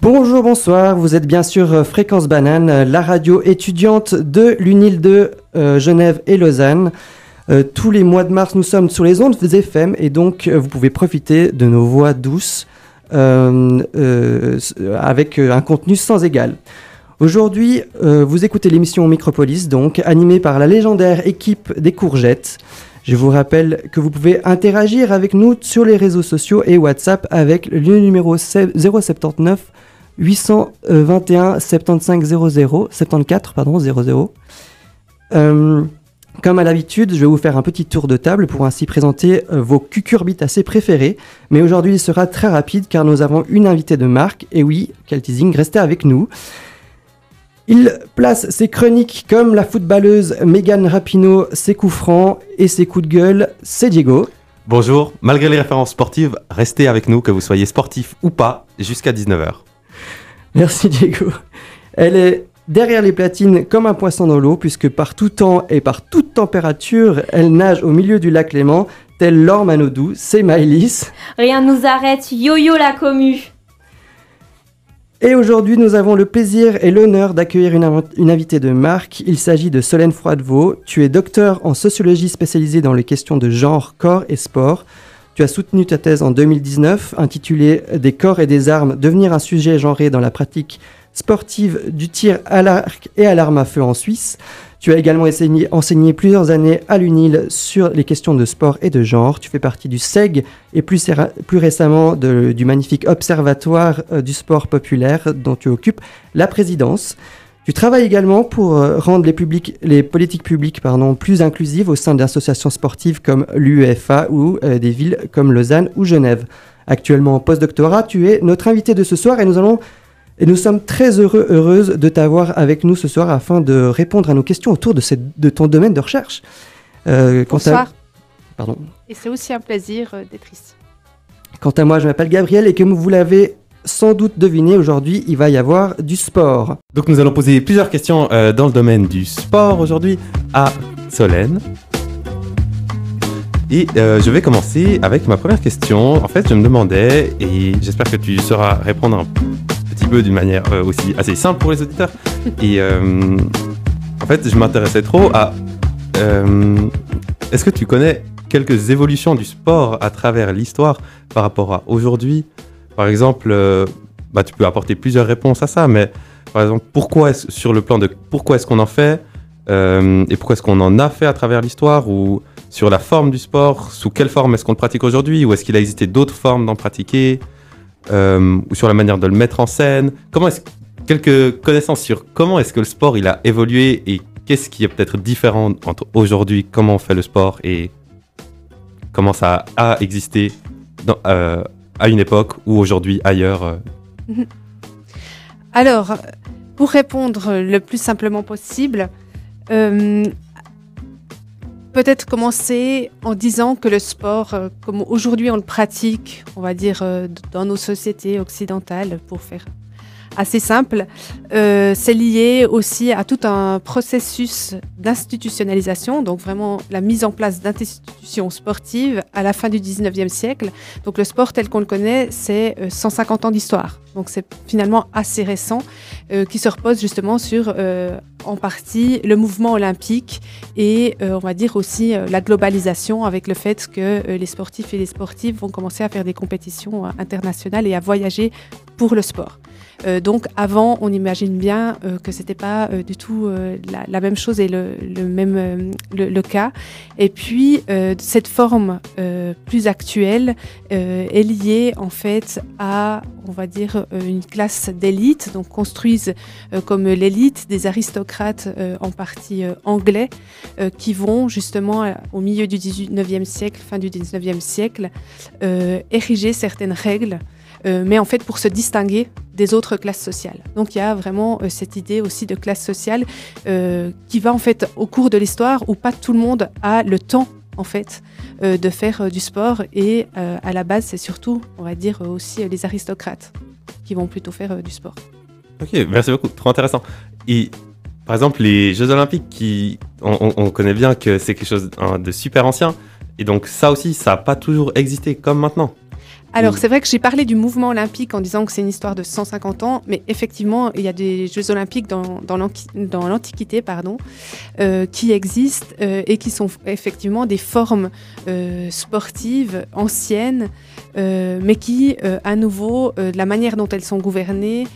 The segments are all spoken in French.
Bonjour, bonsoir, vous êtes bien sûr euh, Fréquence Banane, la radio étudiante de l'UNIL de euh, Genève et Lausanne. Euh, tous les mois de mars, nous sommes sur les ondes FM et donc vous pouvez profiter de nos voix douces avec un contenu sans égal. Aujourd'hui, vous écoutez l'émission Micropolis, donc animée par la légendaire équipe des courgettes. Je vous rappelle que vous pouvez interagir avec nous sur les réseaux sociaux et WhatsApp avec le numéro 079 821 75 00 74 pardon 00. comme à l'habitude, je vais vous faire un petit tour de table pour ainsi présenter euh, vos cucurbitacées préférés. Mais aujourd'hui, il sera très rapide car nous avons une invitée de marque. Et oui, quel teasing, restez avec nous. Il place ses chroniques comme la footballeuse Megan Rapinoe, ses coups francs et ses coups de gueule, c'est Diego. Bonjour, malgré les références sportives, restez avec nous, que vous soyez sportif ou pas, jusqu'à 19h. Merci Diego. Elle est derrière les platines comme un poisson dans l'eau, puisque par tout temps et par toute température, elle nage au milieu du lac Léman, tel l'or Manodou, c'est Maëlys. Rien ne nous arrête, yo-yo la commu. Et aujourd'hui, nous avons le plaisir et l'honneur d'accueillir une, invitée de marque. Il s'agit de Solène Froidevaux. Tu es docteur en sociologie spécialisée dans les questions de genre, corps et sport. Tu as soutenu ta thèse en 2019 intitulée Des corps et des armes, devenir un sujet genré dans la pratique sportive du tir à l'arc et à l'arme à feu en Suisse. Tu as également enseigné, plusieurs années à l'UNIL sur les questions de sport et de genre. Tu fais partie du SEG et plus, récemment du magnifique Observatoire euh, du sport populaire dont tu occupes la présidence. Tu travailles également pour euh, rendre les, politiques publiques plus inclusives au sein d'associations sportives comme l'UEFA ou euh, des villes comme Lausanne ou Genève. Actuellement en post-doctorat, tu es notre invité de ce soir et nous allons et nous sommes très heureux, heureuses de t'avoir avec nous ce soir afin de répondre à nos questions autour de, de ton domaine de recherche. Euh, Bonsoir. Pardon. Et c'est aussi un plaisir d'être ici. Quant à moi, je m'appelle Gabriel et comme vous l'avez sans doute deviné, aujourd'hui, il va y avoir du sport. Donc nous allons poser plusieurs questions euh, dans le domaine du sport aujourd'hui à Solène. Et euh, je vais commencer avec ma première question. En fait, je me demandais, et j'espère que tu sauras répondre un petit d'une manière euh, aussi assez simple pour les auditeurs. Et en fait, je m'intéressais trop à... Est-ce que tu connais quelques évolutions du sport à travers l'histoire par rapport à aujourd'hui? Par exemple, euh, bah, tu peux apporter plusieurs réponses à ça, mais par exemple, pourquoi est sur le plan de pourquoi est-ce qu'on en fait euh, et pourquoi est-ce qu'on en a fait à travers l'histoire ou sur la forme du sport, sous quelle forme est-ce qu'on le pratique aujourd'hui ou est-ce qu'il a existé d'autres formes d'en pratiquer? Euh, ou sur la manière de le mettre en scène quelques connaissances sur comment est-ce que le sport il a évolué et qu'est-ce qui est peut-être différent entre aujourd'hui, comment on fait le sport et comment ça a existé dans, à une époque ou aujourd'hui ailleurs euh. Alors, pour répondre le plus simplement possible, euh, peut-être commencer en disant que le sport, euh, comme aujourd'hui on le pratique, on va dire dans nos sociétés occidentales, pour faire assez simple. Euh, c'est lié aussi à tout un processus d'institutionnalisation, donc vraiment la mise en place d'institutions sportives à la fin du 19e siècle. Donc le sport tel qu'on le connaît, c'est 150 euh, ans d'histoire. Donc c'est finalement assez récent, euh, qui se repose justement sur, en partie, le mouvement olympique et on va dire aussi la globalisation avec le fait que les sportifs et les sportives vont commencer à faire des compétitions internationales et à voyager pour le sport. Euh, donc avant, on imagine bien euh, que c'était pas euh, du tout la, même chose et le, même le, cas. Et puis cette forme plus actuelle est liée en fait à, on va dire, une classe d'élite, donc construisent comme l'élite des aristocrates en partie anglais qui vont justement au milieu du 19e siècle, fin du 19e siècle, ériger certaines règles euh, mais en fait pour se distinguer des autres classes sociales. Donc il y a vraiment euh, cette idée aussi de classe sociale euh, qui va en fait au cours de l'histoire où pas tout le monde a le temps en fait de faire du sport et à la base c'est surtout on va dire aussi les aristocrates qui vont plutôt faire du sport. Ok, merci beaucoup, trop intéressant. Et par exemple les Jeux Olympiques, qui, on, connaît bien que c'est quelque chose de super ancien, et donc ça aussi, ça n'a pas toujours existé comme maintenant. Alors, Oui. c'est vrai que j'ai parlé du mouvement olympique en disant que c'est une histoire de 150 ans, mais effectivement, il y a des Jeux olympiques dans, l'Antiquité pardon, euh, qui existent euh, et qui sont effectivement des formes euh, sportives anciennes, mais qui, à nouveau, de la manière dont elles sont gouvernées,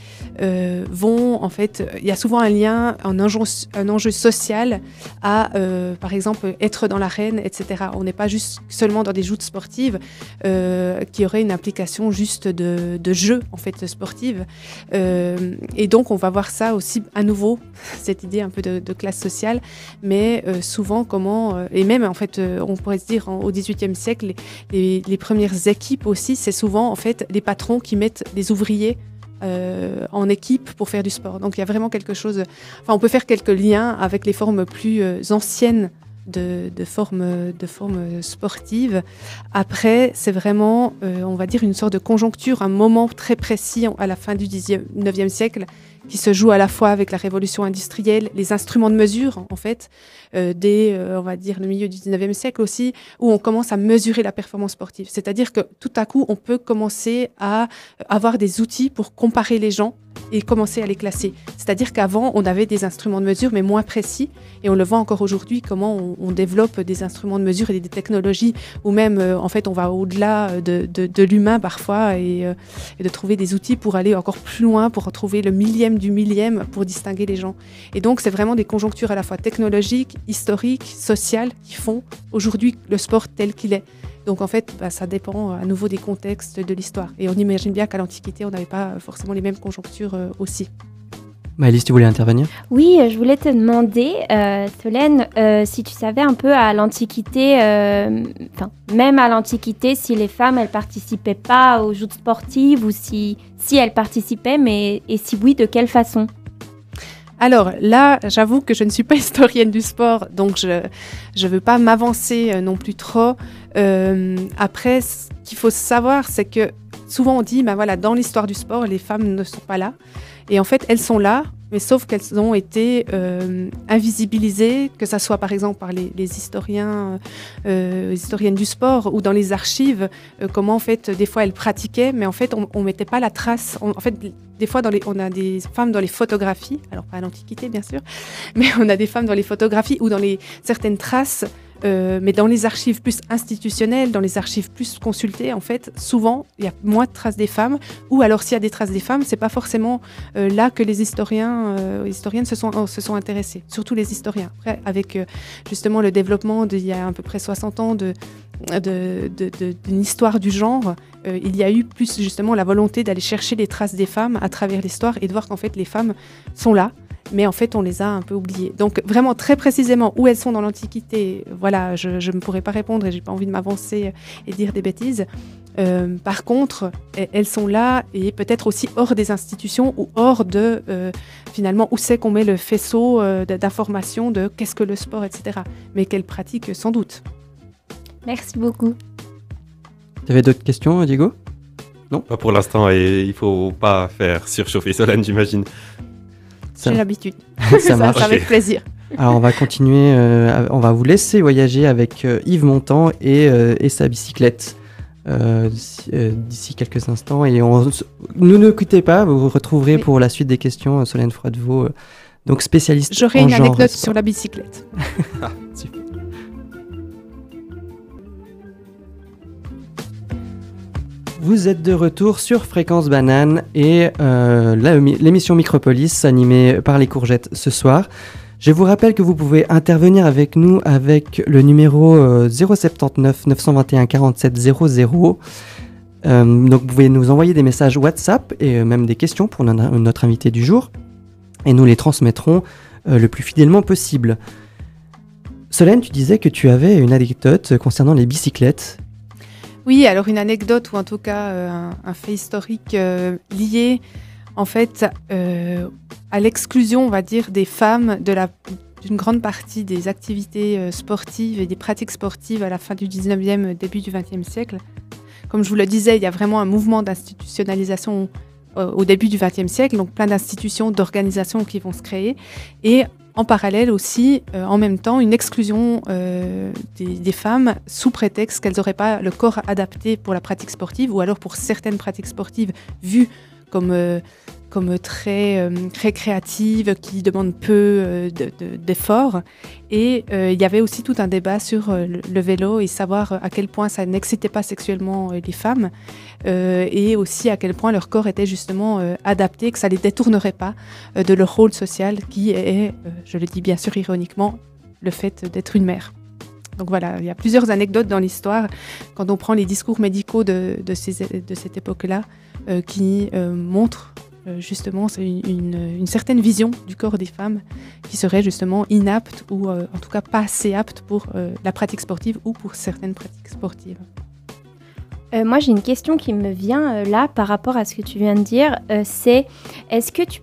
euh, vont, en fait, il y a souvent un lien, un enjeu, social à, euh, par exemple, être dans l'arène, etc. On n'est pas juste seulement dans des joutes sportives euh, qui auraient une application juste de, de jeu, en fait, sportive. Et donc, on va voir ça aussi à nouveau, cette idée un peu de, classe sociale, mais souvent comment, et même en fait, on pourrait se dire au XVIIIe siècle, les, les- les premières équipes aussi, c'est souvent en fait les patrons qui mettent des ouvriers euh, en équipe pour faire du sport. Donc il y a vraiment quelque chose. Enfin, on peut faire quelques liens avec les formes plus euh, anciennes de, formes de formes sportives. Après, c'est vraiment, euh, on va dire, une sorte de conjoncture, un moment très précis à la fin du 19e siècle qui se joue à la fois avec la révolution industrielle, les instruments de mesure, en fait, euh, dès, euh, on va dire, le milieu du 19e siècle aussi, où on commence à mesurer la performance sportive. C'est-à-dire que tout à coup, on peut commencer à avoir des outils pour comparer les gens et commencer à les classer. C'est-à-dire qu'avant, on avait des instruments de mesure, mais moins précis, et on le voit encore aujourd'hui, comment on, développe des instruments de mesure et des technologies, ou même, euh, en fait, on va au-delà de, de, de l'humain parfois, et, euh, et de trouver des outils pour aller encore plus loin, pour retrouver le millième du millième, pour distinguer les gens. Et donc, c'est vraiment des conjonctures à la fois technologiques, historiques, sociales, qui font aujourd'hui le sport tel qu'il est. Donc en fait, bah, ça dépend euh, à nouveau des contextes de l'histoire. Et on imagine bien qu'à l'Antiquité, on n'avait pas euh, forcément les mêmes conjonctures euh, aussi. Maëlys, tu voulais intervenir? Oui, je voulais te demander, euh, Solène, euh, si tu savais un peu à l'Antiquité, euh, enfin, même à l'Antiquité, si les femmes, elles participaient pas aux joutes sportives ou si, si elles participaient, mais et si oui, de quelle façon? Alors là, j'avoue que je ne suis pas historienne du sport, donc je ne veux pas m'avancer euh, non plus trop. Euh, après, ce qu'il faut savoir, c'est que souvent on dit, ben voilà, dans l'histoire du sport, les femmes ne sont pas là. Et en fait, elles sont là, mais sauf qu'elles ont été euh, invisibilisées, que ça soit par exemple par les, historiens, euh, les historiennes du sport ou dans les archives, euh, comment en fait des fois elles pratiquaient, mais en fait on, on mettait pas la trace. En fait, des fois on a des femmes dans les photographies, alors pas à l'Antiquité bien sûr, mais on a des femmes dans les photographies ou dans les certaines traces. Euh, mais dans les archives plus institutionnelles, dans les archives plus consultées, en fait, souvent, il y a moins de traces des femmes. Ou alors, s'il y a des traces des femmes, c'est pas forcément euh, là que les historiens, euh, historiennes se sont, sont intéressés. Surtout les historiens. Après, avec euh, justement le développement d'il y a à peu près 60 ans d'une histoire du genre, il y a eu plus justement la volonté d'aller chercher les traces des femmes à travers l'histoire et de voir qu'en fait les femmes sont là, mais en fait on les a un peu oubliées. Donc vraiment très précisément où elles sont dans l'Antiquité, voilà, je ne pourrais pas répondre et j'ai pas envie de m'avancer et dire des bêtises. Euh, par contre, e- elles sont là et peut-être aussi hors des institutions ou hors de euh, finalement où c'est qu'on met le faisceau euh, d'informations de qu'est-ce que le sport, etc. Mais qu'elles pratiquent sans doute. Merci beaucoup. Tu avais d'autres questions, Diego? Pas pour l'instant, et il faut pas faire surchauffer Solène, j'imagine. J'ai l'habitude. Ça marche. avec plaisir. Alors on va continuer, euh, on va vous laisser voyager avec euh, Yves Montand et, euh, et sa bicyclette euh, d'ici euh, quelques instants. Et on, ne nous quittez pas, vous vous retrouverez Oui. pour la suite des questions Solène Froidevaux, euh, donc spécialiste J'aurai une genre anecdote sport. sur la bicyclette. Super. Vous êtes de retour sur Fréquence Banane et euh, l'émission Micropolis animée par les courgettes ce soir. Je vous rappelle que vous pouvez intervenir avec nous avec le numéro euh, 079 921 47 00. Euh, donc vous pouvez nous envoyer des messages WhatsApp et euh, même des questions pour no- notre invité du jour et nous les transmettrons euh, le plus fidèlement possible. Solène, tu disais que tu avais une anecdote concernant les bicyclettes. Oui, alors une anecdote ou en tout cas euh, un, fait historique euh, lié en fait euh, à l'exclusion, on va dire, des femmes d'une grande partie des activités sportives et des pratiques sportives à la fin du 19e, début du 20e siècle. Comme je vous le disais, il y a vraiment un mouvement d'institutionnalisation au début du 20e siècle, donc plein d'institutions, d'organisations qui vont se créer. Et en parallèle aussi, en même temps, une exclusion des, femmes sous prétexte qu'elles n'auraient pas le corps adapté pour la pratique sportive ou alors pour certaines pratiques sportives vues comme comme très, euh, très créative, qui demande peu euh, d'efforts. et euh, il y avait aussi tout un débat sur le vélo et savoir à quel point ça n'excitait pas sexuellement les femmes et aussi à quel point leur corps était justement adapté, que ça ne les détournerait pas de leur rôle social qui est, je le dis bien sûr ironiquement, le fait d'être une mère. Donc voilà, il y a plusieurs anecdotes dans l'histoire quand on prend les discours médicaux de, cette époque-là qui montrent euh, justement, c'est une, certaine vision du corps des femmes qui serait justement inapte ou euh, en tout cas pas assez apte pour euh, la pratique sportive ou pour certaines pratiques sportives. moi, j'ai une question qui me vient là par rapport à ce que tu viens de dire. c'est est-ce que tu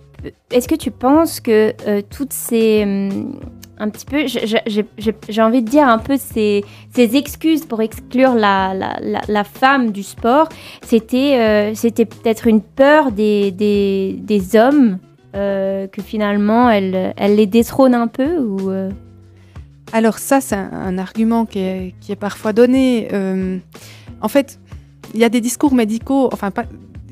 est-ce que tu penses que toutes ces hum, un petit peu, j'ai envie de dire un peu ces, excuses pour exclure la, femme du sport, c'était euh, peut-être une peur des, hommes euh, que finalement elle, les détrône un peu euh? Alors ça, c'est un, argument qui est, parfois donné. en fait, il y a des discours médicaux, enfin,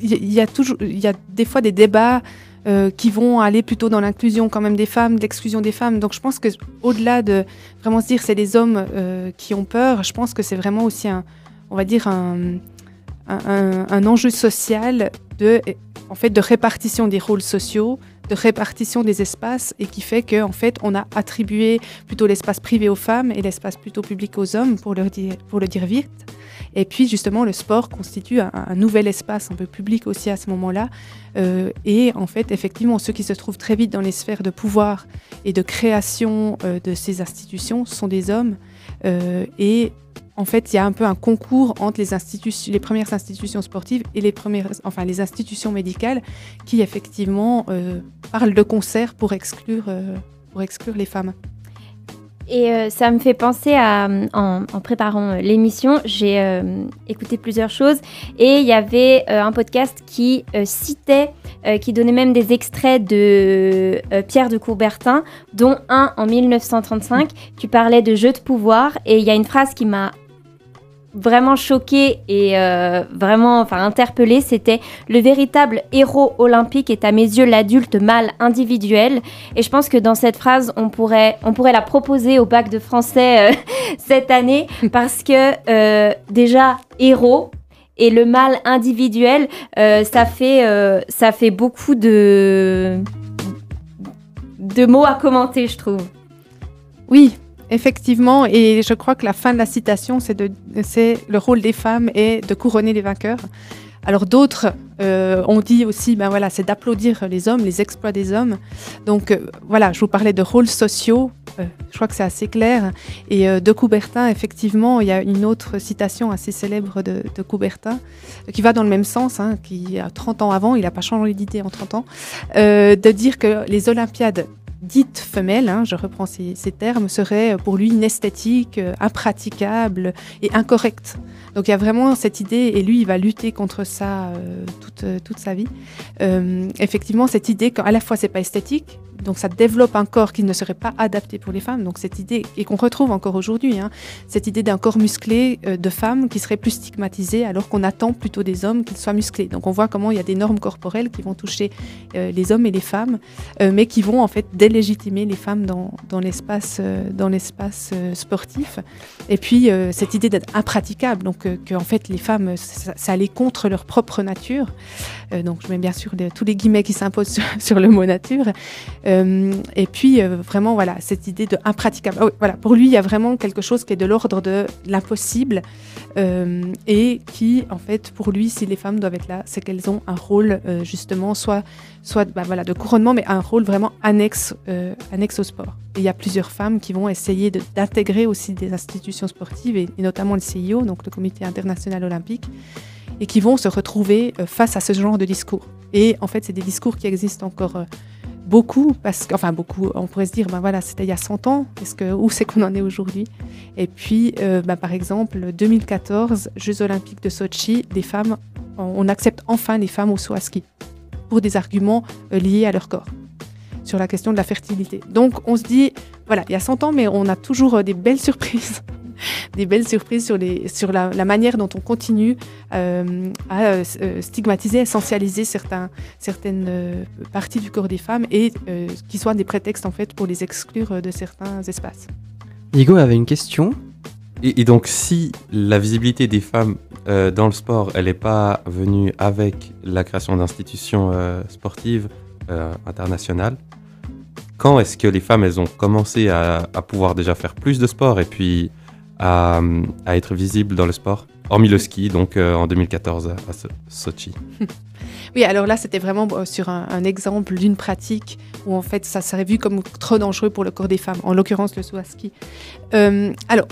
il y a des fois des débats euh, qui vont aller plutôt dans l'inclusion quand même des femmes, l'exclusion des femmes. Donc je pense que au-delà de vraiment se dire c'est les hommes euh, qui ont peur, je pense que c'est vraiment aussi un, on va dire un, un, enjeu social de, en fait, de répartition des rôles sociaux, de répartition des espaces et qui fait qu'en en fait on a attribué plutôt l'espace privé aux femmes et l'espace plutôt public aux hommes pour, leur dire, pour le dire vite. Et puis justement, le sport constitue un, nouvel espace un peu public aussi à ce moment-là. Euh, et en fait, effectivement, ceux qui se trouvent très vite dans les sphères de pouvoir et de création euh, de ces institutions sont des hommes. Euh, et en fait, il y a un peu un concours entre les, les premières institutions sportives et les, premières, enfin, les institutions médicales qui, effectivement, parlent de concert pour exclure, pour exclure les femmes. Et euh, ça me fait penser à, en, préparant euh, l'émission, j'ai euh, écouté plusieurs choses et il y avait un podcast qui citait, qui donnait même des extraits de Pierre de Coubertin, dont un en 1935. Tu parlais de jeu de pouvoir et il y a une phrase qui m'a vraiment choqué et euh, vraiment enfin interpellé, c'était le véritable héros olympique est à mes yeux l'adulte mâle individuel. Et je pense que dans cette phrase, on pourrait, on pourrait la proposer au bac de français euh, cette année parce que euh, déjà héros et le mâle individuel, ça fait ça fait beaucoup de de mots à commenter, je trouve. Oui, Effectivement, et je crois que la fin de la citation, c'est le rôle des femmes et de couronner les vainqueurs. Alors d'autres euh, ont dit aussi, ben voilà, c'est d'applaudir les hommes, les exploits des hommes. Donc euh, voilà, je vous parlais de rôles sociaux. Euh, je crois que c'est assez clair. Et de Coubertin, effectivement, il y a une autre citation assez célèbre de, Coubertin qui va dans le même sens, hein, qui a 30 ans avant, il n'a pas changé d'idée en 30 ans, de dire que les Olympiades dite femelle, hein, je reprends ces, termes, serait pour lui une esthétique euh, impraticable et incorrecte. Donc il y a vraiment cette idée, et lui, il va lutter contre ça euh, toute, euh, toute sa vie. effectivement, cette idée qu'à la fois c'est pas esthétique, donc ça développe un corps qui ne serait pas adapté pour les femmes. Donc cette idée, et qu'on retrouve encore aujourd'hui, hein, cette idée d'un corps musclé euh, de femmes qui serait plus stigmatisé alors qu'on attend plutôt des hommes qu'ils soient musclés. Donc on voit comment il y a des normes corporelles qui vont toucher euh, les hommes et les femmes, euh, mais qui vont en fait délégitimer les femmes dans, dans l'espace sportif. Et puis cette idée d'être impraticable, donc que en fait les femmes, ça, allait contre leur propre nature. donc je mets bien sûr tous les guillemets qui s'imposent sur, sur, le mot nature. Euh, et puis euh, vraiment voilà cette idée de impraticable. Ah voilà pour lui il y a vraiment quelque chose qui est de l'ordre de l'impossible euh, et qui en fait pour lui si les femmes doivent être là c'est qu'elles ont un rôle justement soit soit bah, voilà de couronnement mais un rôle vraiment annexe annexe au sport. Il y a plusieurs femmes qui vont essayer d'intégrer aussi des institutions sportives et, et, notamment le CIO donc le Comité international olympique et qui vont se retrouver face à ce genre de discours. Et en fait c'est des discours qui existent encore beaucoup, parce que, enfin beaucoup, on pourrait se dire, ben voilà, c'était il y a 100 ans, est-ce que, où c'est qu'on en est aujourd'hui? Et puis, euh, ben par exemple, 2014, Jeux olympiques de Sochi, des femmes, on, accepte enfin les femmes au saut à ski, pour des arguments euh, liés à leur corps. sur la question de la fertilité. Donc on se dit, voilà, il y a 100 ans, mais on a toujours des belles surprises des belles surprises sur, les, sur la, manière dont on continue euh, à euh, stigmatiser, essentialiser certains, certaines euh, parties du corps des femmes et qui soient des prétextes en fait pour les exclure de certains espaces. Diego avait une question. Et, donc si la visibilité des femmes dans le sport, elle n'est pas venue avec la création d'institutions sportives internationales, quand est-ce que les femmes, elles ont commencé à, à, pouvoir déjà faire plus de sport et puis à, être visible dans le sport, hormis le ski, donc euh, en 2014 à, Sochi. Oui, alors là, c'était vraiment euh, sur un, exemple d'une pratique où en fait, ça serait vu comme trop dangereux pour le corps des femmes, en l'occurrence le saut à ski. Euh, alors,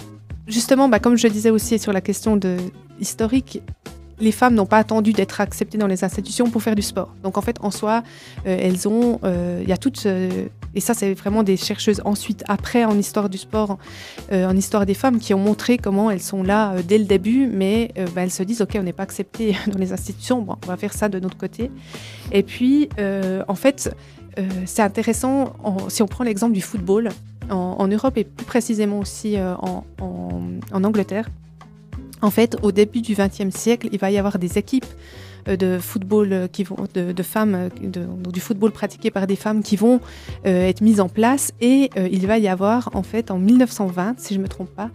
justement, bah, comme je disais aussi sur la question de, historique, les femmes n'ont pas attendu d'être acceptées dans les institutions pour faire du sport. Donc en fait, en soi, euh, elles ont, euh, il y a toutes, euh, et ça c'est vraiment des chercheuses ensuite, après en histoire du sport, en histoire des femmes, qui ont montré comment elles sont là dès le début, mais bah, elles se disent, ok, on n'est pas accepté dans les institutions, bon, on va faire ça de notre côté. Et puis, en fait, c'est intéressant, si on prend l'exemple du football, en, Europe et plus précisément aussi en, en Angleterre, en fait, au début du XXe siècle, il va y avoir des équipes euh, de football euh, qui vont de, femmes euh, du football pratiqué par des femmes qui vont être mises en place. Et il va y avoir en fait en 1920 si je me trompe pas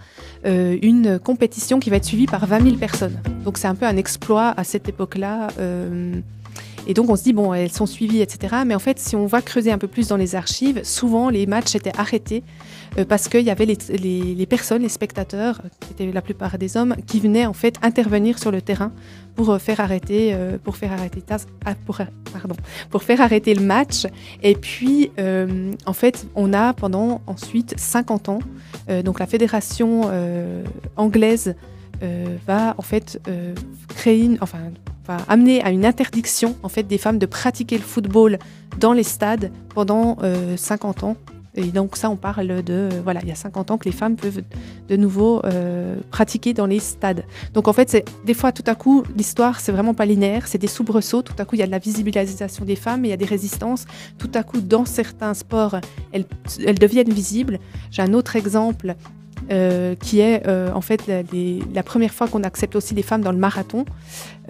une compétition qui va être suivie par 20 000 personnes. Donc c'est un peu un exploit à cette époque-là et donc on se dit, bon, elles sont suivies, etc. Mais en fait, si on va creuser un peu plus dans les archives, souvent les matchs étaient arrêtés euh, parce qu'il y avait les, personnes, les spectateurs, qui étaient la plupart des hommes, qui venaient en fait intervenir sur le terrain pour euh, faire arrêter, euh, pour faire arrêter, ah, pardon, pour faire arrêter le match. Et puis, en fait, on a pendant ensuite 50 ans, donc la fédération anglaise va en fait créer une, enfin va amener à une interdiction en fait des femmes de pratiquer le football dans les stades pendant 50 ans et donc ça, on parle de, voilà, il y a 50 ans que les femmes peuvent de nouveau euh, pratiquer dans les stades. Donc en fait, c'est des fois, tout à coup, l'histoire, c'est vraiment pas linéaire, c'est des soubresauts. Tout à coup, il y a de la visibilisation des femmes, il y a des résistances. Tout à coup, dans certains sports, elles, elles deviennent visibles. J'ai un autre exemple euh, qui est euh, en fait la, première fois qu'on accepte aussi les femmes dans le marathon.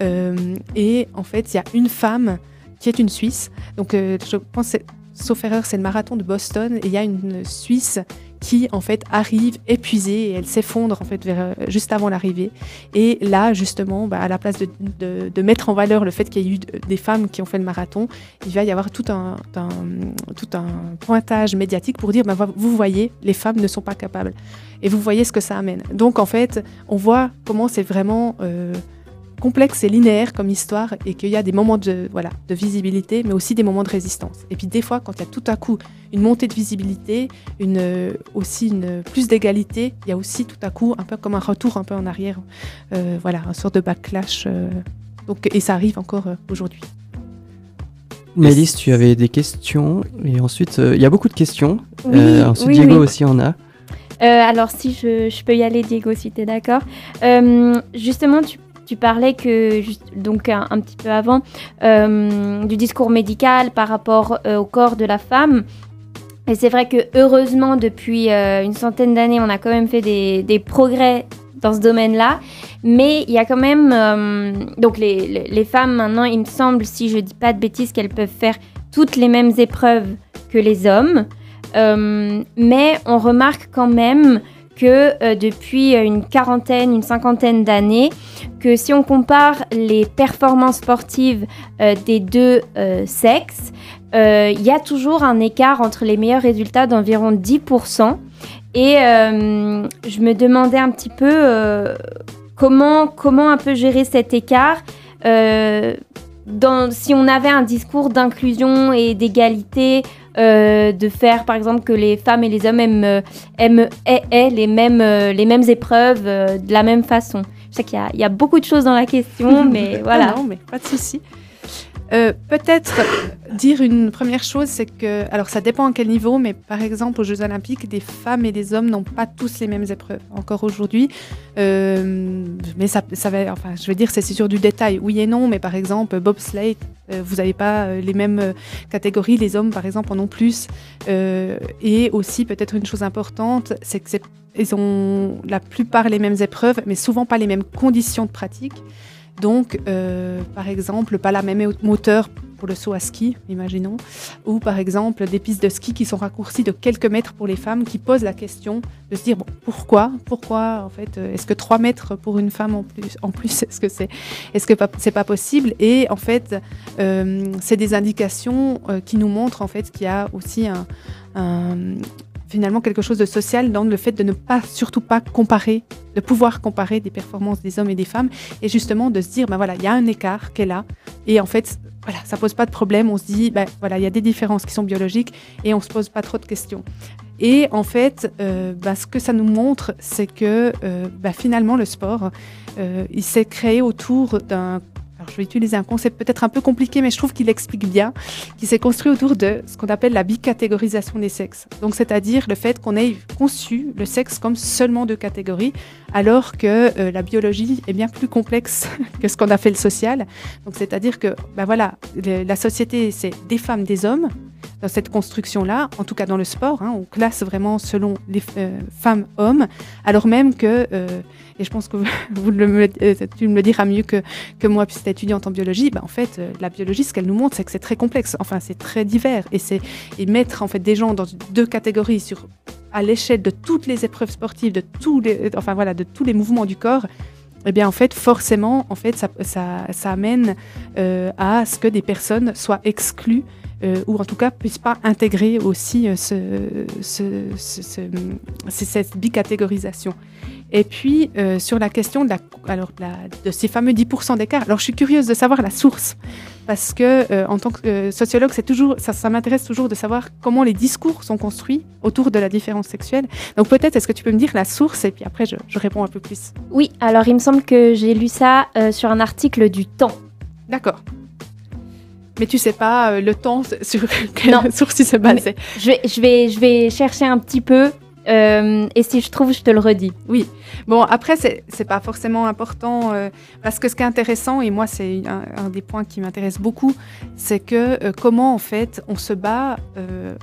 et en fait, il y a une femme qui est une Suisse. Donc, je pense sauf erreur, c'est le marathon de Boston et il y a une Suisse qui en fait arrive épuisée et elle s'effondre en fait euh, juste avant l'arrivée. Et là justement, bah, à la place de, de, mettre en valeur le fait qu'il y ait eu des femmes qui ont fait le marathon, il va y avoir tout un, tout un pointage médiatique pour dire bah, vous voyez, les femmes ne sont pas capables. Et vous voyez ce que ça amène. Donc en fait, on voit comment c'est vraiment euh, complexe et linéaire comme histoire et qu'il y a des moments de, voilà, de visibilité, mais aussi des moments de résistance. Et puis des fois, quand il y a tout à coup une montée de visibilité, une, aussi une plus d'égalité, il y a aussi tout à coup un peu comme un retour un peu en arrière, euh, voilà, un sorte de backlash. Euh, donc, et ça arrive encore euh, aujourd'hui. Mélisse, tu avais des questions et ensuite il y a beaucoup de questions. Oui, ensuite Diego aussi en a. alors si je, je, peux y aller Diego si tu es d'accord. justement tu tu parlais que, donc un, petit peu avant, euh, du discours médical par rapport euh, au corps de la femme. Et c'est vrai que heureusement, depuis euh, une centaine d'années, on a quand même fait des, progrès dans ce domaine-là. Mais il y a quand même... donc les, les, femmes, maintenant, il me semble, si je dis pas de bêtises, qu'elles peuvent faire toutes les mêmes épreuves que les hommes. mais on remarque quand même que euh, depuis euh, une quarantaine, une cinquantaine d'années, que si on compare les performances sportives euh, des deux sexes, il y a toujours un écart entre les meilleurs résultats d'environ 10%. Et je me demandais un petit peu comment, comment un peu gérer cet écart. Si on avait un discours d'inclusion et d'égalité euh, de faire par exemple que les femmes et les hommes aiment, euh, aiment aient, les, mêmes, euh, les mêmes épreuves de la même façon. Je sais qu'il y, y, a beaucoup de choses dans la question, mais voilà. non, mais pas de souci. Peut-être dire une première chose, c'est que, alors ça dépend à quel niveau, mais par exemple aux Jeux Olympiques, des femmes et des hommes n'ont pas tous les mêmes épreuves encore aujourd'hui. mais ça, va, enfin, je veux dire, c'est sur du détail, oui et non, mais par exemple, bobsleigh, vous n'avez pas les mêmes catégories, les hommes par exemple en ont plus. et aussi peut-être une chose importante, c'est que ils ont la plupart les mêmes épreuves, mais souvent pas les mêmes conditions de pratique. Donc, euh, par exemple, pas la même moteur pour le saut à ski, imaginons, ou par exemple des pistes de ski qui sont raccourcies de quelques mètres pour les femmes, qui posent la question de se dire bon, pourquoi, pourquoi en fait, euh, est-ce que 3 mètres pour une femme en plus, en plus est-ce que c'est, est-ce que c'est pas possible? Et en fait, euh, c'est des indications qui nous montrent en fait qu'il y a aussi un finalement quelque chose de social dans le fait de ne pas, surtout pas comparer, de pouvoir comparer des performances des hommes et des femmes, et justement de se dire, ben voilà, il y a un écart qui est là, et en fait, voilà, ça pose pas de problème, on se dit, ben voilà, il y a des différences qui sont biologiques, et on se pose pas trop de questions. Et en fait, euh, ben, ce que ça nous montre, c'est que euh, ben, finalement, le sport, euh, il s'est créé autour d'un je vais utiliser un concept peut-être un peu compliqué, mais je trouve qu'il explique bien, qui s'est construit autour de ce qu'on appelle la bicatégorisation des sexes. Donc, c'est-à-dire le fait qu'on ait conçu le sexe comme seulement deux catégories, alors que euh, la biologie est bien plus complexe que ce qu'on a fait le social. Donc, c'est-à-dire que, ben voilà, la société, c'est des femmes, des hommes, dans cette construction-là, en tout cas dans le sport, hein, on classe vraiment selon les euh, femmes-hommes, alors même que euh, et je pense que vous le, tu me le diras mieux que, que moi, puisque tu étudiante en biologie, bah, en fait, la biologie, ce qu'elle nous montre, c'est que c'est très complexe. Enfin, c'est très divers. Et, et mettre en fait des gens dans deux catégories sur, à l'échelle de toutes les épreuves sportives, de tous les, enfin, voilà, de tous les mouvements du corps, eh bien, en fait, forcément, en fait, ça, ça, amène euh, à ce que des personnes soient exclues euh, ou en tout cas puissent pas intégrer aussi euh, ce, ce, ce, cette bicatégorisation. Et puis, euh, sur la question de, la, alors, de ces fameux 10% d'écart, alors je suis curieuse de savoir la source, parce que en tant que sociologue, c'est toujours, ça, ça m'intéresse toujours de savoir comment les discours sont construits autour de la différence sexuelle. Donc peut-être, est-ce que tu peux me dire la source, et puis après, je, je réponds un peu plus. Oui, alors il me semble que j'ai lu ça sur un article du Temps. D'accord. Mais tu sais pas euh, le temps sur quelle source il se basait? Je vais, je, vais, je vais chercher un petit peu. Euh, et si je trouve, je te le redis. Oui. Bon, après, c'est n'est pas forcément important euh, parce que ce qui est intéressant, et moi, c'est un, des points qui m'intéresse beaucoup, c'est que comment, en fait, on se bat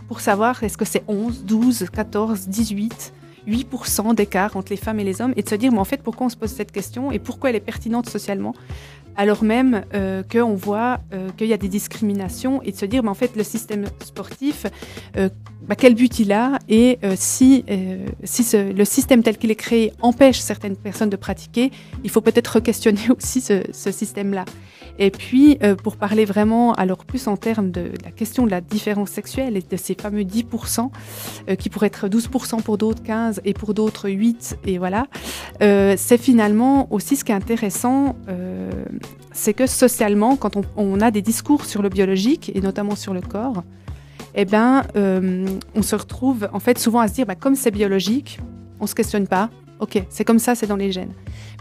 pour savoir est-ce que c'est 11, 12, 14, 18 8% d'écart entre les femmes et les hommes et de se dire mais en fait pourquoi on se pose cette question et pourquoi elle est pertinente socialement alors même euh, qu'on voit euh, qu'il y a des discriminations et de se dire, mais en fait, le système sportif, euh, bah, quel but il a et si, si le système tel qu'il est créé empêche certaines personnes de pratiquer, il faut peut-être re-questionner aussi ce, ce système-là. Et puis, pour parler vraiment, alors plus en termes de, la question de la différence sexuelle et de ces fameux 10%, qui pourraient être 12% pour d'autres, 15% et pour d'autres 8%, et voilà, c'est finalement aussi ce qui est intéressant c'est que socialement, quand on, a des discours sur le biologique et notamment sur le corps, eh ben, on se retrouve en fait souvent à se dire, bah, comme c'est biologique, on se questionne pas. Ok, c'est comme ça, c'est dans les gènes.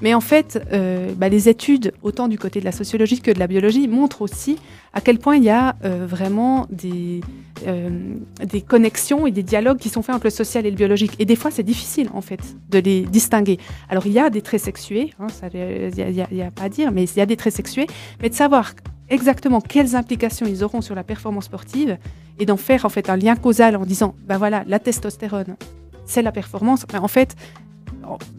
Mais en fait, euh, bah, les études, autant du côté de la sociologie que de la biologie, montrent aussi à quel point il y a euh, vraiment des, euh, des connexions et des dialogues qui sont faits entre le social et le biologique. Et des fois, c'est difficile, en fait, de les distinguer. Alors, il y a des traits sexués, hein, il n'y a, pas à dire, mais il y a des traits sexués, mais de savoir exactement quelles implications ils auront sur la performance sportive et d'en faire, en fait, un lien causal en disant, ben voilà, la testostérone, c'est la performance. Ben, en fait,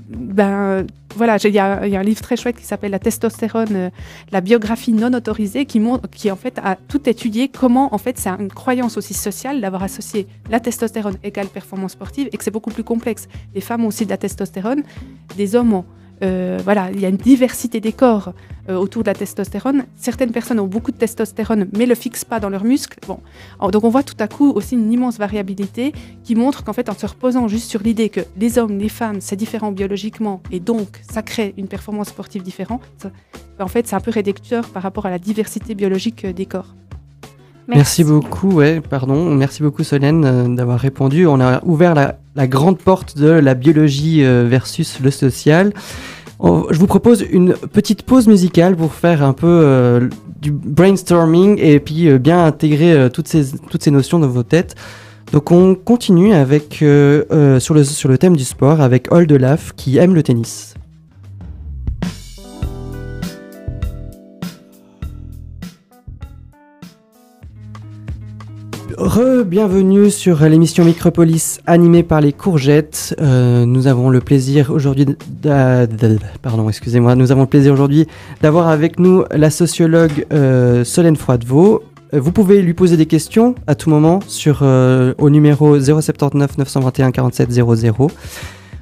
ben voilà, il y, a un livre très chouette qui s'appelle La testostérone, euh, la biographie non autorisée, qui montre, qui en fait a tout étudié comment en fait c'est une croyance aussi sociale d'avoir associé la testostérone égale performance sportive et que c'est beaucoup plus complexe. Les femmes ont aussi de la testostérone, des hommes ont euh, voilà, il y a une diversité des corps euh, autour de la testostérone. Certaines personnes ont beaucoup de testostérone, mais le fixent pas dans leurs muscles. Bon, donc on voit tout à coup aussi une immense variabilité qui montre qu'en fait, en se reposant juste sur l'idée que les hommes, les femmes, c'est différent biologiquement et donc ça crée une performance sportive différente, en fait, c'est un peu réducteur par rapport à la diversité biologique euh, des corps. Merci. beaucoup, ouais, pardon. Merci beaucoup Solène d'avoir répondu. On a ouvert la, grande porte de la biologie versus le social je vous propose une petite pause musicale pour faire un peu euh, du brainstorming et puis euh, bien intégrer euh, toutes, ces, toutes ces notions dans vos têtes. Donc on continue avec, sur, le, sur le thème du sport avec Old Olaf qui aime le tennis. Re-bienvenue sur l'émission Micropolis animée par les courgettes. Euh, nous avons le plaisir aujourd'hui pardon, excusez-moi, nous avons le plaisir aujourd'hui d'avoir avec nous la sociologue euh, Solène Froidevaux. Euh, vous pouvez lui poser des questions à tout moment sur au numéro 079 921 47 00.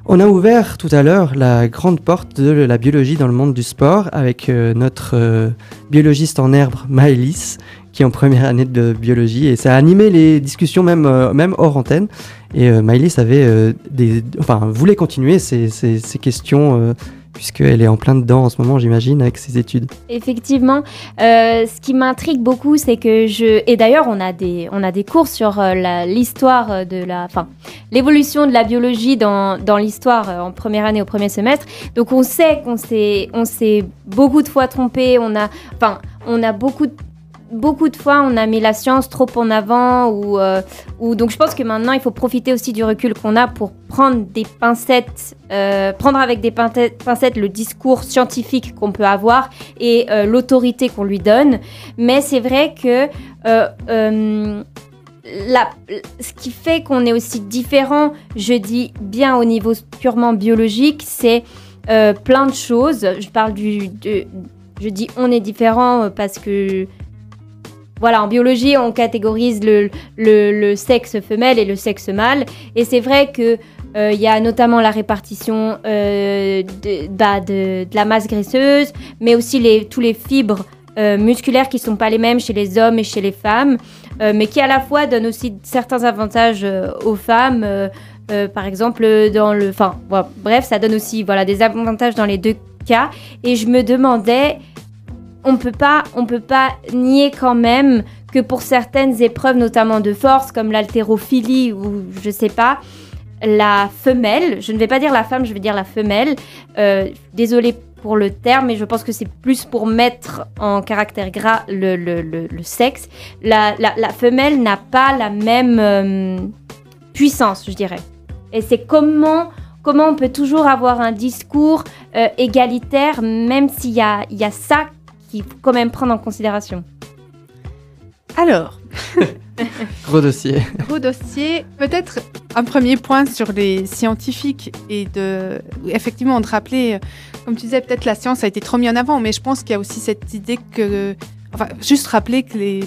On a ouvert tout à l'heure la grande porte de la biologie dans le monde du sport avec notre biologiste en herbe Maëlys qui est en première année de biologie et ça a animé les discussions même, euh, même hors antenne. Et euh, avait euh, des, enfin, voulait continuer ces, ces, questions puisqu'elle est en plein dedans en ce moment, j'imagine, avec ses études. Effectivement. ce qui m'intrigue beaucoup, c'est que je... Et d'ailleurs, on, a des, on a des cours sur l'histoire de la... Enfin, l'évolution de la biologie dans, dans l'histoire en première année, au premier semestre. Donc, on sait qu'on s'est, on s'est beaucoup de fois trompé. On a... Enfin, on a beaucoup de beaucoup de fois, on a mis la science trop en avant. Ou, euh, ou, donc, je pense que maintenant, il faut profiter aussi du recul qu'on a pour prendre des pincettes, euh, prendre avec des pincettes le discours scientifique qu'on peut avoir et euh, l'autorité qu'on lui donne. Mais c'est vrai que ce qui fait qu'on est aussi différent, je dis bien au niveau purement biologique, c'est plein de choses. Je parle du. je dis on est différent parce que voilà, en biologie, on catégorise le, sexe femelle et le sexe mâle. Et c'est vrai qu'il euh, y a notamment la répartition euh, bah, de, la masse graisseuse, mais aussi les, tous les fibres euh, musculaires qui ne sont pas les mêmes chez les hommes et chez les femmes, mais qui à la fois donnent aussi certains avantages aux femmes. par exemple, dans le. Enfin, bref, ça donne aussi des avantages dans les deux cas. Et je me demandais on peut pas, on peut pas nier quand même que pour certaines épreuves, notamment de force, comme l'haltérophilie ou je sais pas, la femelle, je ne vais pas dire la femme, je vais dire la femelle. Euh, désolée pour le terme, mais je pense que c'est plus pour mettre en caractère gras le, sexe. La, femelle n'a pas la même euh, puissance, je dirais. Et c'est comment comment on peut toujours avoir un discours euh, égalitaire, même s'il y a, y a ça qu'il faut quand même prendre en considération Alors, gros dossier. Gros dossier. Peut-être un premier point sur les scientifiques et de effectivement de rappeler, comme tu disais, peut-être la science a été trop mise en avant, mais je pense qu'il y a aussi cette idée que, enfin, juste rappeler que les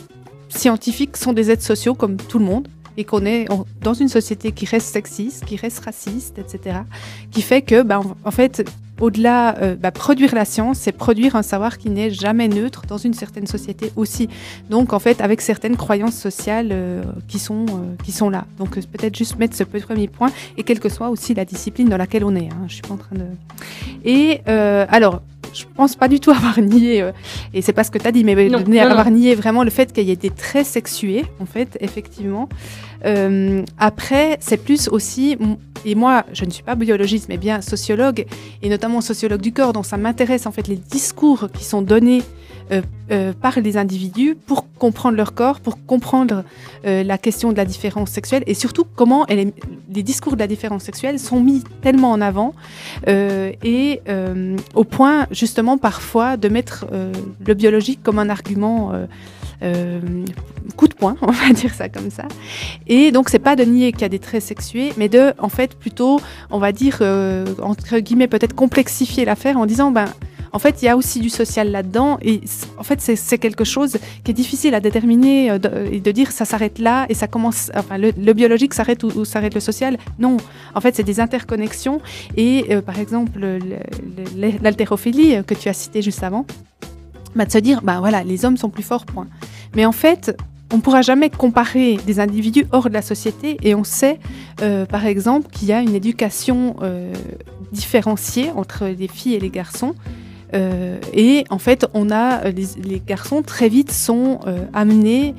scientifiques sont des êtres sociaux comme tout le monde et qu'on est dans une société qui reste sexiste, qui reste raciste, etc., qui fait que, ben, en fait, au-delà, euh, bah, produire la science, c'est produire un savoir qui n'est jamais neutre dans une certaine société aussi. Donc, en fait, avec certaines croyances sociales euh, qui, sont, euh, qui sont là. Donc, peut-être juste mettre ce premier point, et quelle que soit aussi la discipline dans laquelle on est. Hein. Je suis pas en train de... Et alors, je pense pas du tout avoir nié, et c'est pas ce que tu as dit, mais avoir nié vraiment le fait qu'il y ait des traits sexués, en fait, effectivement. après, c'est plus aussi et moi, je ne suis pas biologiste, mais bien sociologue, et notamment sociologue du corps, donc ça m'intéresse en fait les discours qui sont donnés euh, euh, par les individus pour comprendre leur corps, pour comprendre euh, la question de la différence sexuelle et surtout comment elle les discours de la différence sexuelle sont mis tellement en avant et au point justement parfois de mettre le biologique comme un argument euh, coup de poing, on va dire ça comme ça. Et donc, c'est pas de nier qu'il y a des traits sexués, mais de, en fait, plutôt, on va dire, euh, entre guillemets, peut-être complexifier l'affaire en disant, ben, en fait, il y a aussi du social là-dedans. Et en fait, c'est quelque chose qui est difficile à déterminer euh, et de, dire ça s'arrête là et ça commence. Enfin, le, biologique s'arrête ou, s'arrête le social. Non. En fait, c'est des interconnexions. Et par exemple, l'haltérophilie que tu as cité juste avant, de se dire, bah voilà, les hommes sont plus forts, point. Mais en fait, on ne pourra jamais comparer des individus hors de la société et on sait, euh, par exemple, qu'il y a une éducation euh, différenciée entre les filles et les garçons. Euh, et en fait, on a les, garçons très vite sont amenés,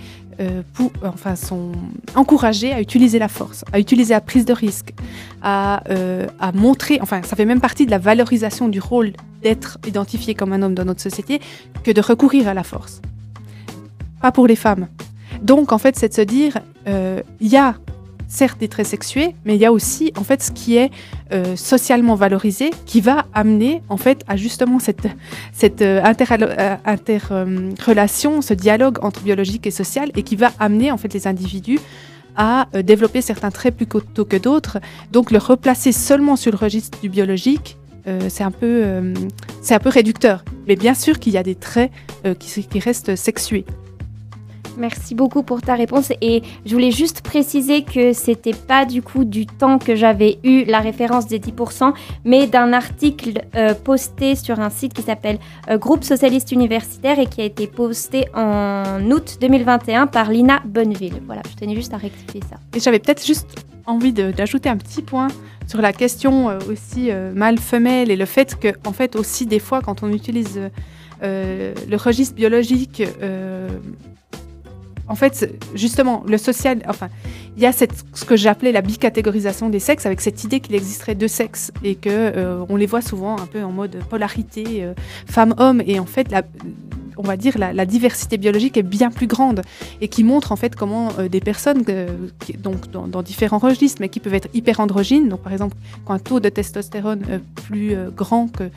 pour, enfin, sont encouragés à utiliser la force, à utiliser la prise de risque, à, à montrer, enfin, ça fait même partie de la valorisation du rôle d'être identifié comme un homme dans notre société que de recourir à la force. Pas pour les femmes. Donc, en fait, c'est de se dire, euh, il y a certes des traits sexués, mais il y a aussi en fait ce qui est euh, socialement valorisé, qui va amener en fait à justement cette, cette euh, interrelation, ce dialogue entre biologique et social, et qui va amener en fait les individus à développer certains traits plus tôt que d'autres. Donc le replacer seulement sur le registre du biologique, c'est un, peu, un peu réducteur. Mais bien sûr qu'il y a des traits qui restent sexués. Merci beaucoup pour ta réponse. Et je voulais juste préciser que c'était pas du coup du temps que j'avais eu la référence des 10%, mais d'un article euh, posté sur un site qui s'appelle euh, Groupe Socialiste Universitaire et qui a été posté en août 2021 par Lina Bonneville. Voilà, je tenais juste à rectifier ça. Et j'avais peut-être juste envie d'ajouter un petit point sur la question euh, aussi mâle-femelle et le fait que, en fait, aussi des fois, quand on utilise le registre biologique en fait, justement, le social, enfin, il y a ce que j'appelais la bicatégorisation des sexes, avec cette idée qu'il existerait deux sexes et que euh, on les voit souvent un peu en mode polarité euh, femme-homme. Et en fait, la, on va dire, la, diversité biologique est bien plus grande et qui montre en fait comment euh, des personnes, euh, donc dans, différents registres, mais qui peuvent être hyper androgynes, donc par exemple, quand un taux de testostérone euh, plus grand que,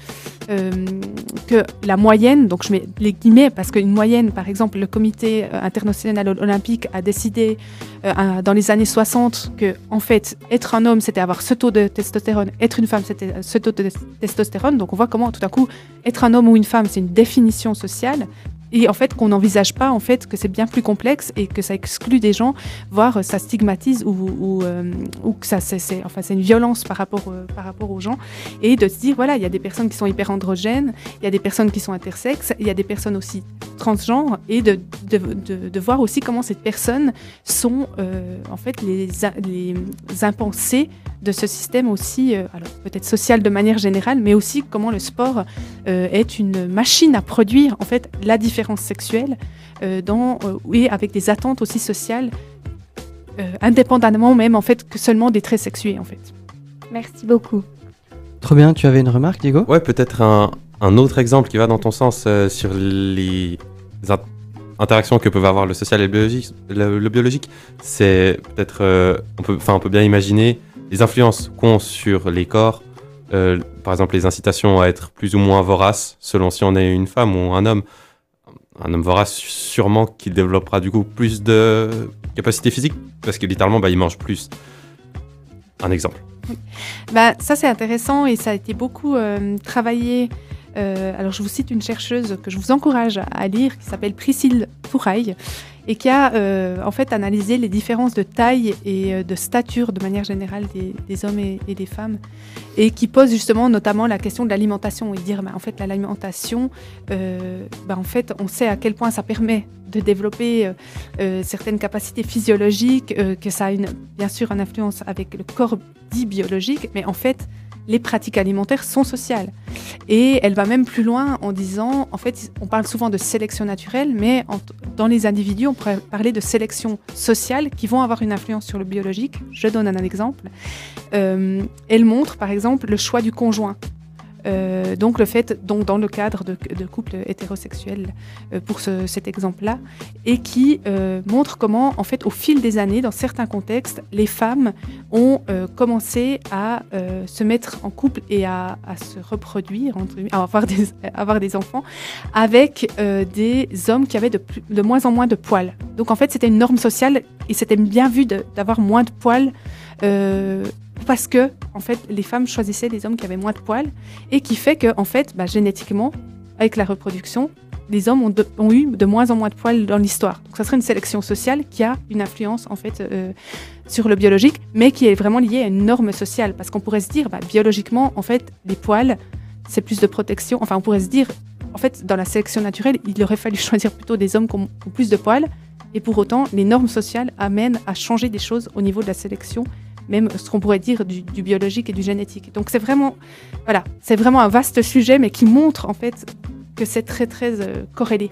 que la moyenne, donc je mets les guillemets parce qu'une moyenne, par exemple, le comité international olympique a décidé dans les années 60 que, en fait, être un homme, c'était avoir ce taux de testostérone, être une femme, c'était ce taux de testostérone. Donc on voit comment tout à coup, être un homme ou une femme, c'est une définition sociale et en fait qu'on n'envisage pas en fait que c'est bien plus complexe et que ça exclut des gens, voire ça stigmatise ou, ou, euh, que ça c'est enfin c'est une violence par rapport euh, par rapport aux gens. Et de se dire voilà il y a des personnes qui sont hyper androgènes, il y a des personnes qui sont intersexes, il y a des personnes aussi transgenres et de, de, de, voir aussi comment ces personnes sont euh, en fait les, les impensées de ce système aussi, alors peut-être social de manière générale, mais aussi comment le sport est une machine à produire en fait la différence sexuelle euh, dans, euh, et avec des attentes aussi sociales, euh, indépendamment même en fait que seulement des traits sexués en fait. Merci beaucoup. Trop bien, tu avais une remarque Diego? Ouais, peut-être un, un, autre exemple qui va dans ton sens sur les interactions que peuvent avoir le social et le biologique, le, biologique c'est peut-être, on, peut, on peut bien imaginer les influences qu'ont sur les corps, par exemple les incitations à être plus ou moins voraces selon si on est une femme ou un homme un homme vorace sûrement qui développera du coup plus de capacité physique parce que littéralement bah, il mange plus. Un exemple. Bah, ça c'est intéressant et ça a été beaucoup euh, travaillé. Euh, alors je vous cite une chercheuse que je vous encourage à lire qui s'appelle Priscille Touraille et qui a euh, en fait analysé les différences de taille et euh, de stature de manière générale des, hommes et, des femmes, et qui pose justement notamment la question de l'alimentation. Et dire bah, en fait l'alimentation, euh, bah, en fait on sait à quel point ça permet de développer certaines capacités physiologiques, que ça a une, bien sûr une influence avec le corps dit biologique, mais en fait les pratiques alimentaires sont sociales. Et elle va même plus loin en disant, en fait, on parle souvent de sélection naturelle, mais dans les individus, on pourrait parler de sélection sociale qui vont avoir une influence sur le biologique. Je donne un exemple. Euh, elle montre, par exemple, le choix du conjoint. Euh, donc le fait, donc dans le cadre de, de couples hétérosexuels, euh, pour cet exemple-là, et qui euh, montre comment, en fait, au fil des années, dans certains contextes, les femmes ont commencé à se mettre en couple et à, se reproduire, à avoir des, avoir des enfants, avec des hommes qui avaient de, de, moins en moins de poils. Donc en fait, c'était une norme sociale et c'était bien vu d'avoir moins de poils parce que en fait les femmes choisissaient des hommes qui avaient moins de poils et qui fait que en fait bah, génétiquement avec la reproduction les hommes ont, eu de moins en moins de poils dans l'histoire. Donc ça serait une sélection sociale qui a une influence en fait euh, sur le biologique, mais qui est vraiment liée à une norme sociale. Parce qu'on pourrait se dire, bah, biologiquement, en fait, les poils, c'est plus de protection. Enfin, on pourrait se dire, en fait, dans la sélection naturelle, il aurait fallu choisir plutôt des hommes qui ont plus de poils. Et pour autant, les normes sociales amènent à changer des choses au niveau de la sélection même ce qu'on pourrait dire du, biologique et du génétique. Donc c'est vraiment, voilà, c'est vraiment un vaste sujet, mais qui montre en fait que c'est très très euh, corrélé.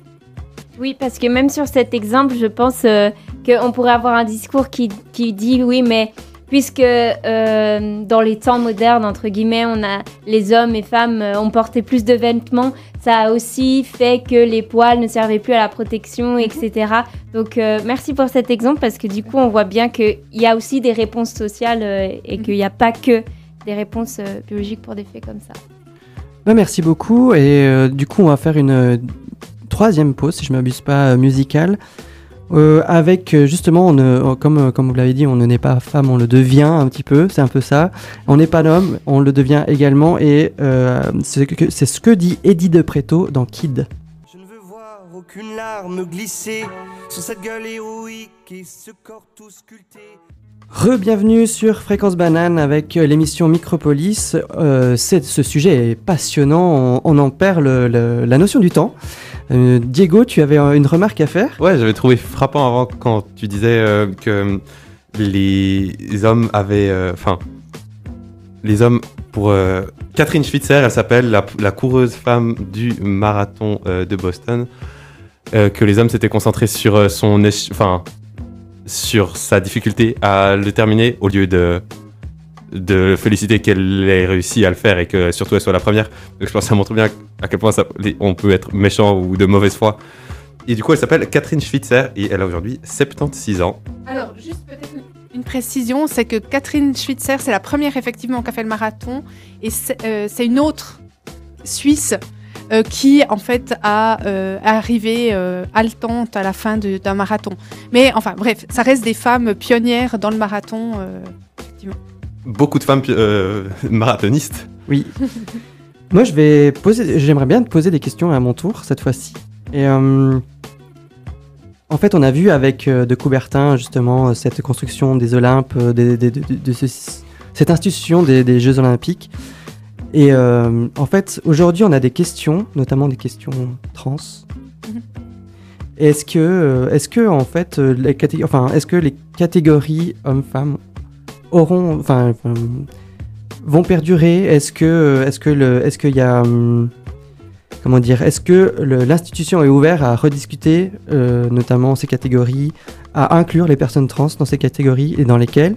Oui, parce que même sur cet exemple, je pense euh, qu'on pourrait avoir un discours qui, qui dit oui, mais puisque euh, dans les temps modernes, entre guillemets, on a les hommes et femmes euh, ont porté plus de vêtements. Ça a aussi fait que les poils ne servaient plus à la protection, etc. Donc euh, merci pour cet exemple parce que du coup on voit bien qu'il y a aussi des réponses sociales et qu'il n'y a pas que des réponses biologiques pour des faits comme ça. Bah, merci beaucoup et du coup on va faire une troisième pause si je ne m'abuse pas musicale. Euh, avec euh, justement, on euh, comme, comme vous l'avez dit, on ne naît pas femme, on le devient un petit peu, c'est un peu ça. On n'est pas l'homme, on le devient également, et c'est ce que dit Eddie de Preto dans Kid. Je ne veux voir aucune larme glisser sur cette gueule héroïque et ce corps tout sculpté. Re-bienvenue sur Fréquence Banane avec l'émission Micropolis. ce sujet est passionnant, on, en perd la notion du temps. Euh, Diego, tu avais une remarque à faire? Ouais, j'avais trouvé frappant avant quand tu disais euh, que les hommes avaient. Euh, enfin. les hommes, pour. Catherine Schwitzer, elle s'appelle la, coureuse femme du marathon de Boston. que les hommes s'étaient concentrés sur son. Enfin. sur sa difficulté à le terminer au lieu de de féliciter qu'elle ait réussi à le faire et que surtout elle soit la première. Je pense que ça montre bien à quel point on peut être méchant ou de mauvaise foi. Et du coup, elle s'appelle Catherine Schwitzer et elle a aujourd'hui 76 ans. Alors, juste peut-être une précision, c'est que Catherine Schwitzer, c'est la première effectivement qui a fait le marathon et c'est euh, une autre Suisse euh, qui en fait a euh, arrivé haletante à la fin d'un marathon. Mais enfin bref, ça reste des femmes pionnières dans le marathon, effectivement beaucoup de femmes euh, marathonistes. Oui. Moi, je vais poser. J'aimerais bien te poser des questions à mon tour cette fois-ci. Et euh, en fait, on a vu avec euh, de Coubertin justement cette construction des Olympes, de, cette institution des, Jeux Olympiques. Et en fait, aujourd'hui, on a des questions, notamment des questions trans. Mhm. Est-ce que, est-ce que en fait, les enfin, est-ce que les catégories hommes-femmes auront, enfin, vont perdurer. Est-ce que, est-ce que le, est-ce qu'il y a, hum, comment dire, est-ce que l'institution est ouverte à rediscuter, euh, notamment ces catégories, à inclure les personnes trans dans ces catégories et dans lesquelles?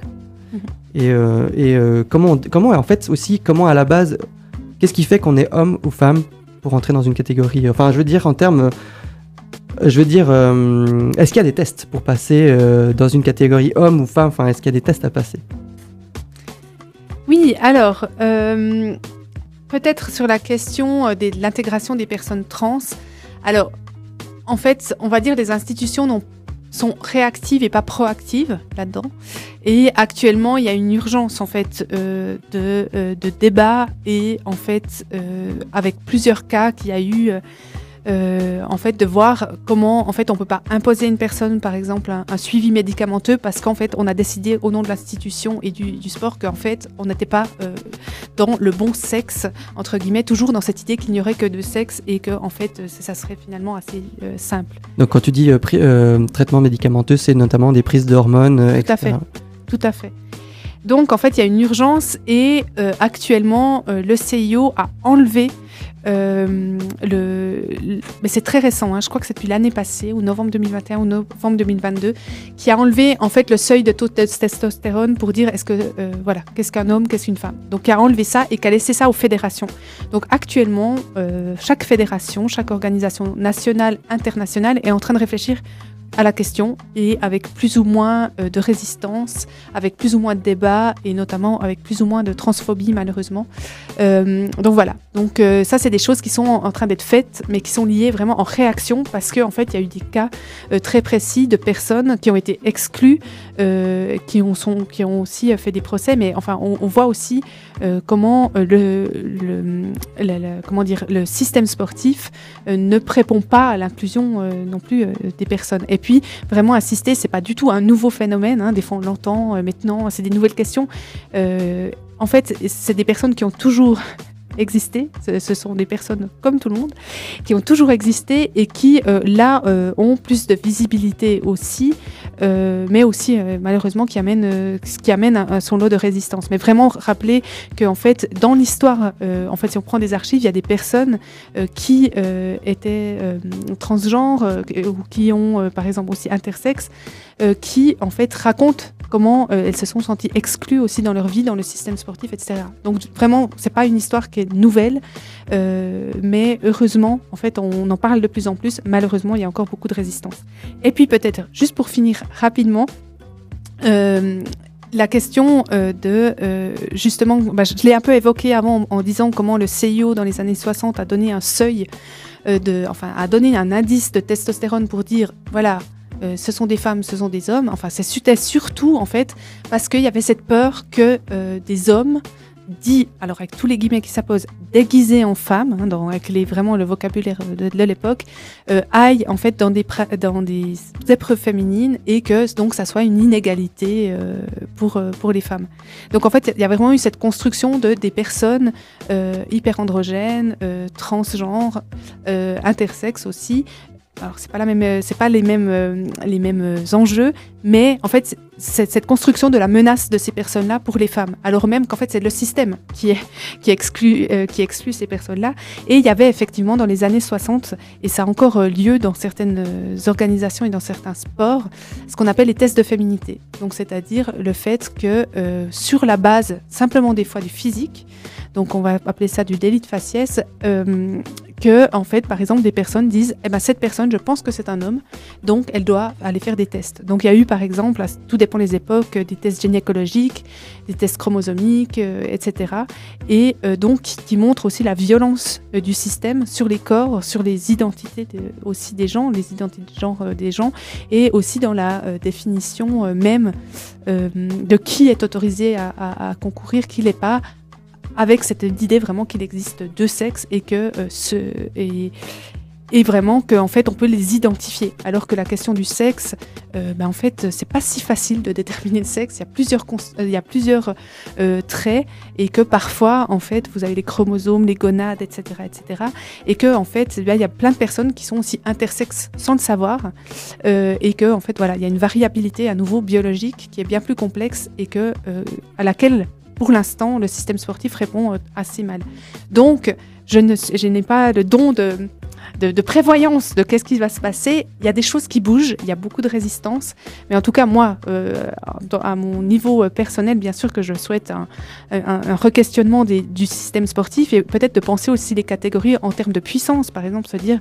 Mhm. Et, euh, et euh, comment, comment, en fait, aussi, comment à la base, qu'est-ce qui fait qu'on est homme ou femme pour entrer dans une catégorie? Enfin, je veux dire, en termes je veux dire, est-ce qu'il y a des tests pour passer dans une catégorie homme ou femme? Enfin, est-ce qu'il y a des tests à passer? Oui, alors, euh, peut-être sur la question euh, de l'intégration des personnes trans. Alors, en fait, on va dire les institutions sont réactives et pas proactives là-dedans. Et actuellement, il y a une urgence en fait euh, de, de, débat et en fait avec plusieurs cas qu'il y a eu euh, en fait, de voir comment, en fait, on peut pas imposer à une personne, par exemple, un, suivi médicamenteux parce qu'en fait, on a décidé au nom de l'institution et du, sport qu'en fait, on n'était pas euh, dans le bon sexe entre guillemets, toujours dans cette idée qu'il n'y aurait que deux sexes et que en fait, ça serait finalement assez euh, simple. Donc, quand tu dis traitement médicamenteux, c'est notamment des prises d'hormones, etc. Tout à fait. Tout à fait. Donc en fait, il y a une urgence et actuellement, le CIO a enlevé euh, mais c'est très récent, hein. je crois que c'est depuis l'année passée, ou novembre 2021 ou novembre 2022, qui a enlevé en fait le seuil de taux de testostérone pour dire est-ce que euh, voilà qu'est-ce qu'un homme, qu'est-ce qu'une femme. Donc qui a enlevé ça et qui a laissé ça aux fédérations. Donc actuellement, euh, chaque fédération, chaque organisation nationale, internationale est en train de réfléchir à la question et avec plus ou moins euh, de résistance, avec plus ou moins de débats et notamment avec plus ou moins de transphobie malheureusement. Euh, donc voilà, donc euh, ça c'est des choses qui sont en train d'être faites mais qui sont liées vraiment en réaction parce qu'en en fait il y a eu des cas très précis de personnes qui ont été exclues, qui, ont, sont, qui ont aussi fait des procès mais enfin on, voit aussi comment le, comment dire, le système sportif ne répond pas à l'inclusion non plus des personnes. Puis, vraiment insister, c'est pas du tout un nouveau phénomène. Hein, des fois, on l'entend euh, maintenant, c'est des nouvelles questions. Euh, en fait, c'est des personnes qui ont toujours existé. Ce sont des personnes comme tout le monde qui ont toujours existé et qui euh, là ont plus de visibilité aussi, mais aussi malheureusement qui amène qui amène son lot de résistance. Mais vraiment rappeler que en fait dans l'histoire, en fait si on prend des archives, il y a des personnes qui étaient transgenres ou qui ont par exemple aussi intersexes, qui en fait racontent comment euh, elles se sont senties exclues aussi dans leur vie, dans le système sportif, etc. Donc vraiment, c'est pas une histoire qui est nouvelle, euh, mais heureusement, en fait, on en parle de plus en plus. Malheureusement, il y a encore beaucoup de résistance. Et puis peut-être, juste pour finir rapidement, euh, la question de justement, bah, je l'ai un peu évoqué avant en, disant comment le CIO dans les années 60 a donné un seuil de, enfin, a donné un indice de testostérone pour dire voilà. Euh, ce sont des femmes, ce sont des hommes. Enfin, c'était surtout en fait parce qu'il y avait cette peur que euh, des hommes dits, alors avec tous les guillemets qui s'apposent, déguisés en femmes, hein, dans, avec les, vraiment le vocabulaire de, de l'époque, euh, aillent en fait dans des, dans des épreuves féminines et que donc ça soit une inégalité pour, pour les femmes. Donc en fait, il y a vraiment eu cette construction de des personnes hyperandrogènes, euh, transgenres, intersexes aussi. Alors c'est pas euh, pas les mêmes, euh, les mêmes euh, enjeux, mais en fait cette construction de la menace de ces personnes-là pour les femmes, alors même qu'en fait c'est le système qui qui exclut qui exclut ces personnes-là. Et il y avait effectivement dans les années 60, et ça a encore lieu dans certaines organisations et dans certains sports, ce qu'on appelle les tests de féminité. Donc c'est-à-dire le fait que sur la base simplement des fois du physique, donc on va appeler ça du délit de faciès, que en fait par exemple des personnes disent eh ben cette personne je pense que c'est un homme donc elle doit aller faire des tests. Donc il y a eu par exemple, tout dépend des époques, des tests gynécologiques, des tests chromosomiques, euh, etc. Et euh, donc qui montrent aussi la violence euh, du système sur les corps, sur les identités de- aussi des gens, les identités de genre euh, des gens, et aussi dans la euh, définition euh, même euh, de qui est autorisé à, à- à concourir, qui l'est pas, avec cette idée vraiment qu'il existe deux sexes et que euh, ce et, et vraiment qu'en fait on peut les identifier. Alors que la question du sexe euh, ben, en fait c'est pas si facile de déterminer le sexe. Il y a plusieurs euh, il y a plusieurs euh, traits et que parfois en fait vous avez les chromosomes les gonades etc etc et que en fait eh il y a plein de personnes qui sont aussi intersexes sans le savoir et que en fait voilà il y a une variabilité à nouveau biologique qui est bien plus complexe et que à laquelle pour l'instant le système sportif répond euh, assez mal donc je n'ai pas le don de prévoyance de qu'est-ce qui va se passer. Il y a des choses qui bougent, il y a beaucoup de résistance, mais en tout cas moi, euh, à mon niveau euh, personnel, bien sûr que je souhaite un, un, un re-questionnement des- du système sportif et peut-être de penser aussi les catégories en termes de puissance, par exemple, se dire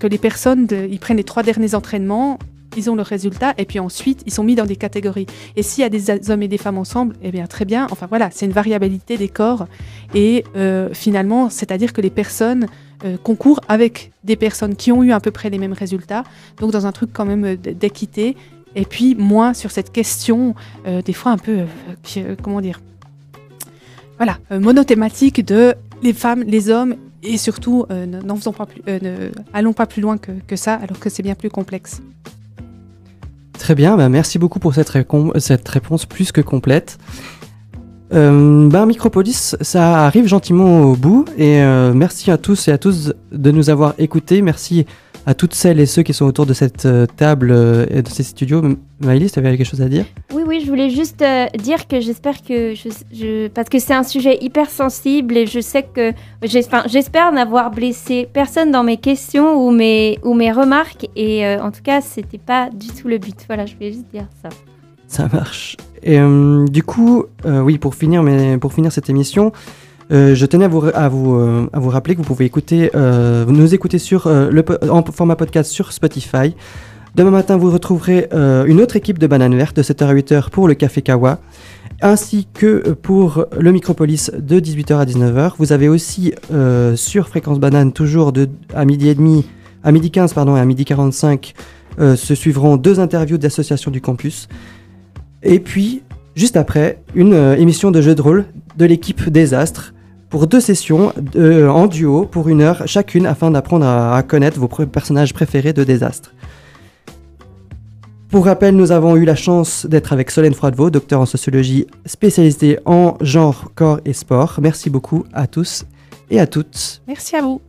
que les personnes, ils prennent les trois derniers entraînements. Ils ont le résultat et puis ensuite ils sont mis dans des catégories. Et s'il y a des hommes et des femmes ensemble, eh bien très bien. Enfin voilà, c'est une variabilité des corps et euh, finalement, c'est-à-dire que les personnes euh, concourent avec des personnes qui ont eu à peu près les mêmes résultats, donc dans un truc quand même euh, d'équité, et puis moins sur cette question, des fois un peu, comment dire, voilà, monothématique de les femmes, les hommes, et surtout, n'en faisons pas plus, allons pas plus loin que ça, alors que c'est bien plus complexe. Très bien, bah, merci beaucoup pour cette, réponse plus que complète. Euh, bah, Micropolis, ça arrive gentiment au bout et euh, merci à tous et à tous de nous avoir écoutés. Merci à toutes celles et ceux qui sont autour de cette euh, table euh, et de ces studios. Maëlys, tu avais quelque chose à dire? Oui, oui, je voulais juste euh, dire que j'espère que je, je- parce que c'est un sujet hyper sensible et je sais que j'espère n'avoir blessé personne dans mes questions ou mes ou mes remarques et euh, en tout cas c'était pas du tout le but. Voilà, je voulais juste dire ça. Ça marche. Et euh, du coup, oui, pour finir, mais pour finir cette émission, euh, je tenais euh, à vous rappeler que vous pouvez écouter, euh, nous écouter sur, le, en format podcast sur Spotify. Demain matin, vous retrouverez une autre équipe de Banane Verte de 7h à 8h pour le Café Kawa, ainsi que pour le Micropolis de 18h à 19h. Vous avez aussi sur Fréquence Banane, toujours de, à midi et demi, à midi 15 pardon, et à midi 45, euh, se suivront deux interviews d'associations du campus. Et puis, juste après, une émission de jeu de rôle de l'équipe Désastre pour deux sessions euh, en duo pour une heure chacune afin d'apprendre à, connaître vos personnages préférés de Désastre. Pour rappel, nous avons eu la chance d'être avec Solène Froidevaux, docteur en sociologie spécialisée en genre, corps et sport. Merci beaucoup à tous et à toutes. Merci à vous.